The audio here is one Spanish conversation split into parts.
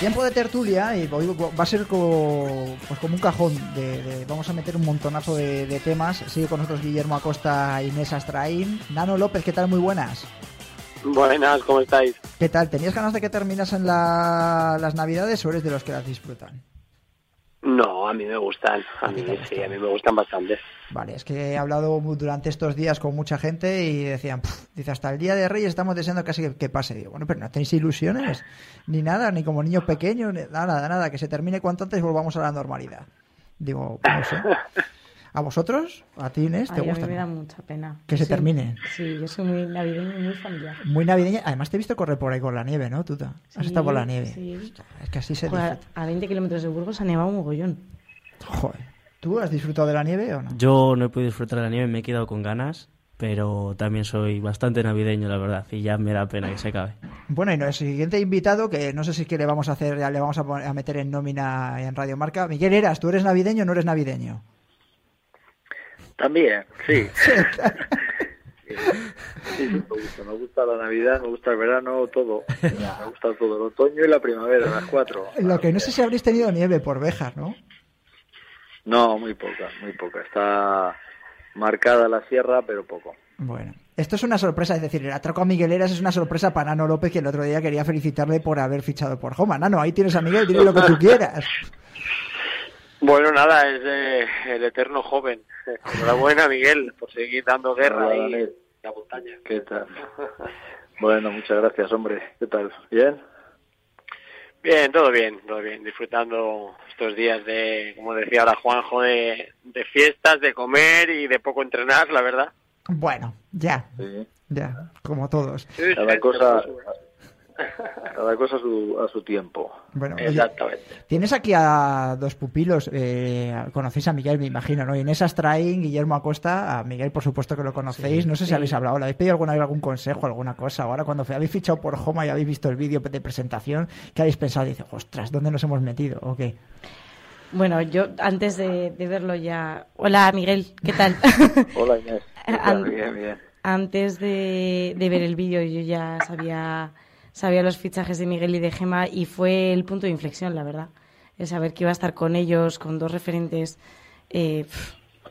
Tiempo de tertulia y hoy va a ser como, pues como un cajón. De, de- vamos a meter un montonazo de, de temas. Sigue con nosotros Guillermo Acosta, Inés Astraín. Nano López, ¿qué tal? Muy buenas. Buenas, ¿cómo estáis? ¿Qué tal? ¿Tenías ganas de que terminasen la- las navidades o eres de los que las disfrutan? A mí me gustan. A mí sí, a mí me gustan bastante. Vale, es que he hablado durante estos días con mucha gente y decían, dice, hasta el Día de Reyes estamos deseando casi que, que pase. Digo, bueno, pero no tenéis ilusiones, ni nada, ni como niños pequeños, ni- nada, nada, nada, que se termine cuanto antes y volvamos a la normalidad. Digo, no sé. ¿A vosotros? ¿A ti, Inés? ¿Te Ay, a gusta? mí me da mucha pena. Que se termine. Sí, yo soy muy navideña y muy familiar. Muy navideña. Además te he visto correr por ahí con la nieve, ¿no, Tuta? Has Sí, estado por la nieve. sí. Es que así se Joder, dice. a 20 kilómetros de Burgos ha nevado un mogollón. Joder. ¿Tú has disfrutado de la nieve o no? Yo no he podido disfrutar de la nieve, me he quedado con ganas, pero también soy bastante navideño, la verdad, y ya me da pena que se acabe. Bueno, y el siguiente invitado, que no sé si es que le vamos a hacer, ya le vamos a, meter en nómina en Radio Marca. Miguel Eras, ¿tú eres navideño o no eres navideño? También, sí. Sí, sí, me gusta, me gusta la Navidad, me gusta el verano, todo. Me gusta todo, el otoño y la primavera, las cuatro. Lo que no sé si habréis tenido nieve por Bejas, ¿no? No, muy poca, muy poca. Está marcada la sierra, pero poco. Bueno, esto es una sorpresa, es decir, el atraco a Miguel Eras es una sorpresa para Nano López, que el otro día quería felicitarle por haber fichado por Joma. Nano, ahí tienes a Miguel, dile lo que tú quieras. Bueno, nada, es eh, el eterno joven. Enhorabuena, Miguel, por seguir dando guerra Hola, ahí en la montaña. ¿Qué tal? Bueno, muchas gracias, hombre. ¿Qué tal? ¿Bien? Bien, todo bien, todo bien. Disfrutando estos días de, como decía ahora Juanjo, de, de fiestas, de comer y de poco entrenar, la verdad. Bueno, ya, Sí. ya, como todos. Cada cosa, cada cosa a su, a su tiempo. Bueno, oye, Exactamente. Tienes aquí a dos pupilos, eh, conocéis a Miguel, me imagino, ¿no? Inés Astraín, Guillermo Acosta, a Miguel por supuesto que lo conocéis, no sé si habéis hablado, ¿le habéis pedido alguna vez algún consejo, alguna cosa? Ahora cuando habéis fichado por Homa y habéis visto el vídeo de presentación, ¿qué habéis pensado? Dice, ostras, ¿dónde nos hemos metido? ¿O qué? Bueno, yo antes de, de verlo ya... Hola, Miguel, ¿qué tal? Hola, Inés. Bien, bien. antes de, de ver el vídeo yo ya sabía, sabía los fichajes de Miguel y de Gema y fue el punto de inflexión, la verdad. El saber que iba a estar con ellos, con dos referentes eh,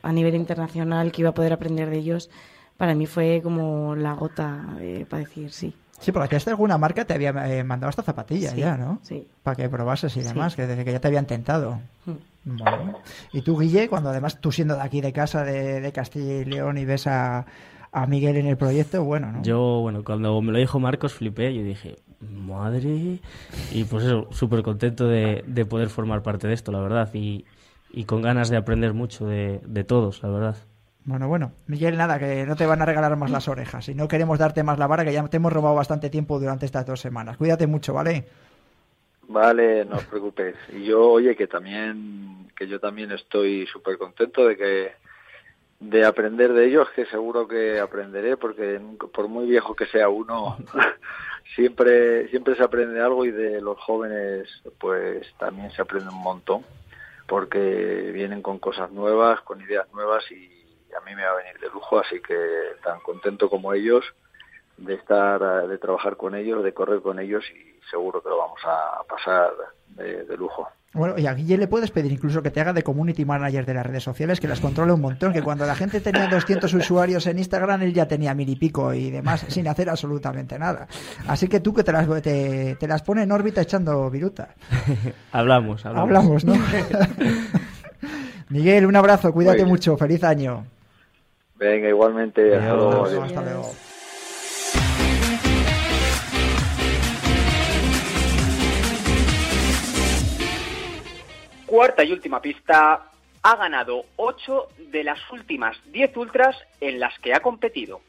a nivel internacional, que iba a poder aprender de ellos, para mí fue como la gota eh, para decir sí. Sí, porque hasta alguna marca te había eh, mandado hasta zapatillas Sí, ya, ¿no? sí. Para que probases y Sí. demás, que desde que ya te habían tentado. Mm. Bueno. Y tú, Guille, cuando además tú siendo de aquí de casa, de, de Castilla y León, y ves a, a Miguel en el proyecto, bueno, ¿no? Yo, bueno, cuando me lo dijo Marcos flipé, yo dije, madre, y pues eso, súper contento de, de poder formar parte de esto, la verdad, y, y con ganas de aprender mucho de, de todos, la verdad. Bueno, bueno. Miguel, nada, que no te van a regalar más las orejas. Y no queremos darte más la vara, que ya te hemos robado bastante tiempo durante estas dos semanas. Cuídate mucho, ¿vale? Vale, no os preocupéis. Y yo, oye, que también, que yo también estoy súper contento de que de aprender de ellos, que seguro que aprenderé, porque nunca- por muy viejo que sea uno, siempre, siempre se aprende algo y de los jóvenes, pues también se aprende un montón, porque vienen con cosas nuevas, con ideas nuevas y a mí me va a venir de lujo, así que tan contento como ellos de estar, de trabajar con ellos, de correr con ellos y seguro que lo vamos a pasar de, de lujo. Bueno, y a Guille le puedes pedir incluso que te haga de community manager de las redes sociales, que las controle un montón, que cuando la gente tenía 200 usuarios en Instagram, él ya tenía mil y pico y demás, sin hacer absolutamente nada. Así que tú que te las, te, te las pone en órbita echando viruta. hablamos, hablamos. Hablamos, ¿no? Miguel, un abrazo, cuídate mucho, feliz año. Venga, igualmente, adiós. Hasta luego. Cuarta y última pista, ha ganado 8 de las últimas 10 ultras en las que ha competido.